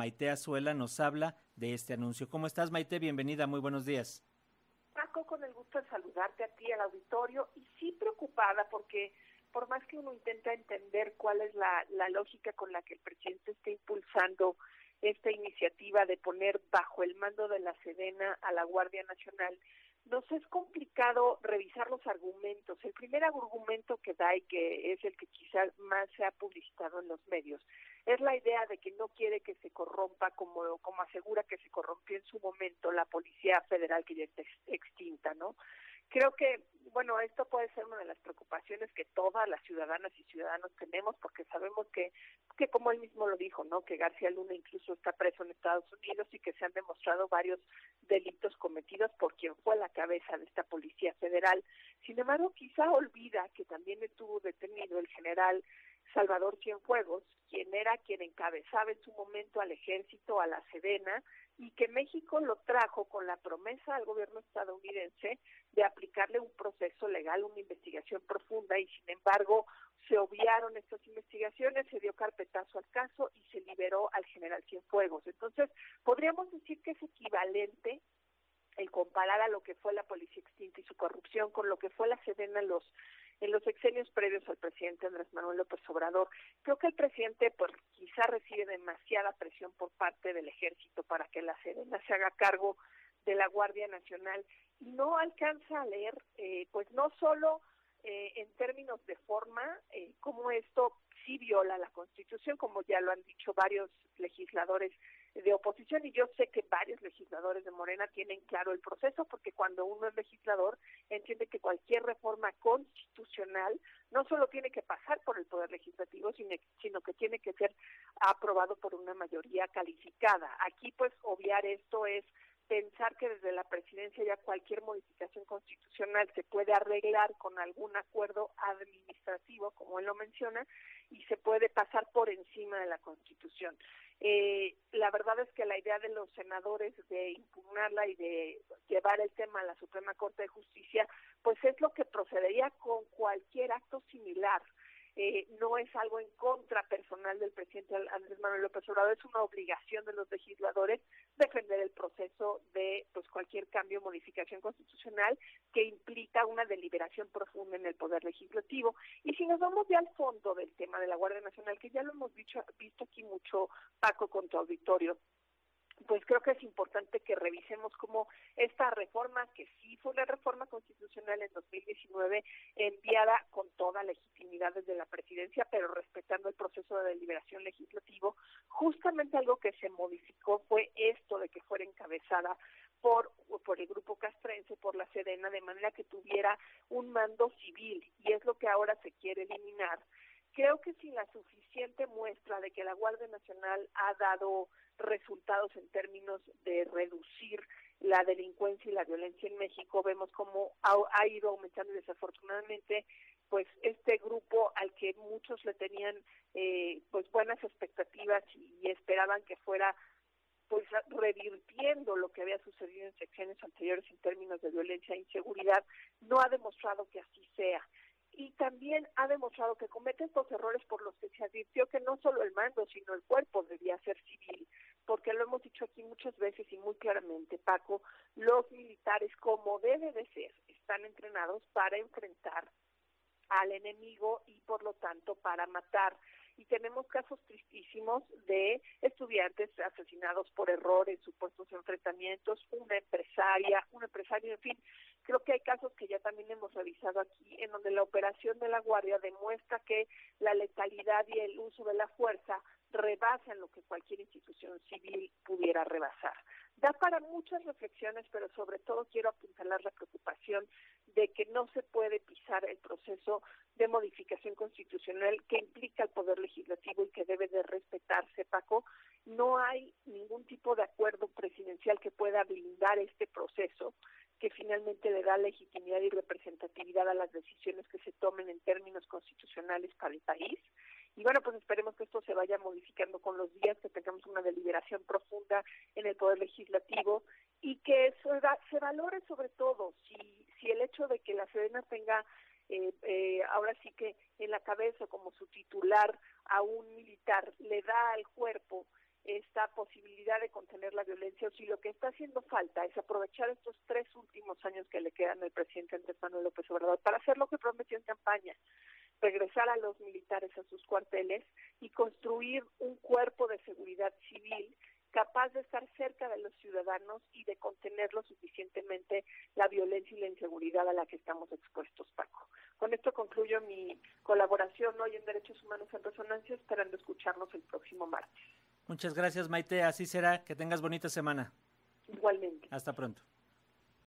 Maite Azuela nos habla de este anuncio. ¿Cómo estás, Maite? Bienvenida, muy buenos días. Paco, con el gusto de saludarte a ti, al auditorio, y sí preocupada porque por más que uno intenta entender cuál es la, lógica con la que el presidente está impulsando esta iniciativa de poner bajo el mando de la Sedena a la Guardia Nacional, nos es complicado revisar los argumentos. El primer argumento que da y que es el que quizás más se ha publicitado en los medios es la idea de que no quiere que se corrompa como, como asegura que se corrompió en su momento la Policía Federal que ya está extinta, ¿no? Creo que, bueno, esto puede ser una de las preocupaciones que todas las ciudadanas y ciudadanos tenemos, porque sabemos que, que como él mismo lo dijo, ¿no? Que García Luna incluso está preso en Estados Unidos y que se han demostrado varios delitos cometidos por quien fue la cabeza de esta Policía Federal. Sin embargo, quizá olvida que también estuvo detenido el general Salvador Cienfuegos, quien era quien encabezaba en su momento al ejército, a la Sedena, y que México lo trajo con la promesa al gobierno estadounidense de aplicarle un proceso legal, una investigación profunda, y sin embargo se obviaron estas investigaciones, se dio carpetazo al caso y se liberó al general Cienfuegos. Entonces, podríamos decir que es equivalente el comparar a lo que fue la policía extinta y su corrupción con lo que fue la Sedena en los en los exenios previos al presidente Andrés Manuel López Obrador. Creo que el presidente pues quizá recibe demasiada presión por parte del ejército para que la Sedena se haga cargo de la Guardia Nacional y no alcanza a leer eh, pues no solo eh, en términos de forma eh, cómo esto sí viola la Constitución, como ya lo han dicho varios legisladores de oposición y yo sé que varios legisladores de Morena tienen claro el proceso porque cuando uno es legislador entiende que cualquier reforma constitucional no solo tiene que pasar por el poder legislativo sino, sino que tiene que ser aprobado por una mayoría calificada. Aquí pues obviar esto es pensar que desde la presidencia ya cualquier modificación constitucional se puede arreglar con algún acuerdo administrativo, como él lo menciona, y se puede pasar por encima de la Constitución. Eh, la verdad es que la idea de los senadores de impugnarla y de llevar el tema a la Suprema Corte de Justicia, pues es lo que procedería con cualquier acto similar eh, no es algo en contra personal del presidente Andrés Manuel López Obrador, es una obligación de los legisladores defender el proceso de pues cualquier cambio o modificación constitucional que implica una deliberación profunda en el poder legislativo. Y si nos vamos ya al fondo del tema de la Guardia Nacional, que ya lo hemos visto aquí mucho, Paco, con tu auditorio, pues creo que es importante que revisemos cómo esta reforma, que sí fue una reforma constitucional en 2019, enviada con toda legitimidad desde la presidencia, pero respetando el proceso de deliberación legislativo, justamente algo que se modificó fue esto de que fuera encabezada por, por el grupo castrense, por la Sedena, de manera que tuviera un mando civil, y es lo que ahora se quiere eliminar. Creo que sin la suficiente muestra de que la Guardia Nacional ha dado resultados en términos de reducir la delincuencia y la violencia en México. Vemos cómo ha, ido aumentando y desafortunadamente pues este grupo al que muchos le tenían eh, pues buenas expectativas y, esperaban que fuera pues revirtiendo lo que había sucedido en secciones anteriores en términos de violencia e inseguridad, no ha demostrado que así sea y también ha demostrado que comete estos errores por los que se advirtió que no solo el mando, sino el cuerpo debía ser civil, porque lo hemos dicho aquí muchas veces y muy claramente, Paco, los militares, como debe de ser, están entrenados para enfrentar al enemigo y por lo tanto para matar. Y tenemos casos tristísimos de estudiantes asesinados por error en supuestos enfrentamientos, una empresaria, un empresario, en fin, Creo que hay casos que ya también hemos revisado aquí, en donde la operación de la Guardia demuestra que la letalidad y el uso de la fuerza rebasan lo que cualquier institución civil pudiera rebasar. Da para muchas reflexiones, pero sobre todo quiero apuntalar la preocupación de que no se puede pisar el proceso de modificación constitucional que implica el poder legislativo y que debe de respetarse, Paco. No hay ningún tipo de acuerdo presidencial que pueda blindar este proceso que finalmente le da legitimidad y representatividad a las decisiones que se tomen en términos constitucionales para el país. Y bueno, pues esperemos que esto se vaya modificando con los días, que tengamos una deliberación profunda en el Poder Legislativo y que se, valore sobre todo si, si el hecho de que la Sedena tenga eh, eh, ahora sí que en la cabeza como su titular a un militar le da al cuerpo esta posibilidad de contener la violencia o si lo que está haciendo falta es aprovechar estos tres últimos años que le quedan al presidente Andrés Manuel López Obrador para hacer lo que prometió en campaña, regresar a los militares a sus cuarteles y construir un cuerpo de seguridad civil capaz de estar cerca de los ciudadanos y de contenerlo suficientemente la violencia y la inseguridad a la que estamos expuestos, Paco. Con esto concluyo mi colaboración hoy en Derechos Humanos en Resonancia, esperando escucharnos el próximo martes. Muchas gracias, Maite. Así será. Que tengas bonita semana. Igualmente. Hasta pronto.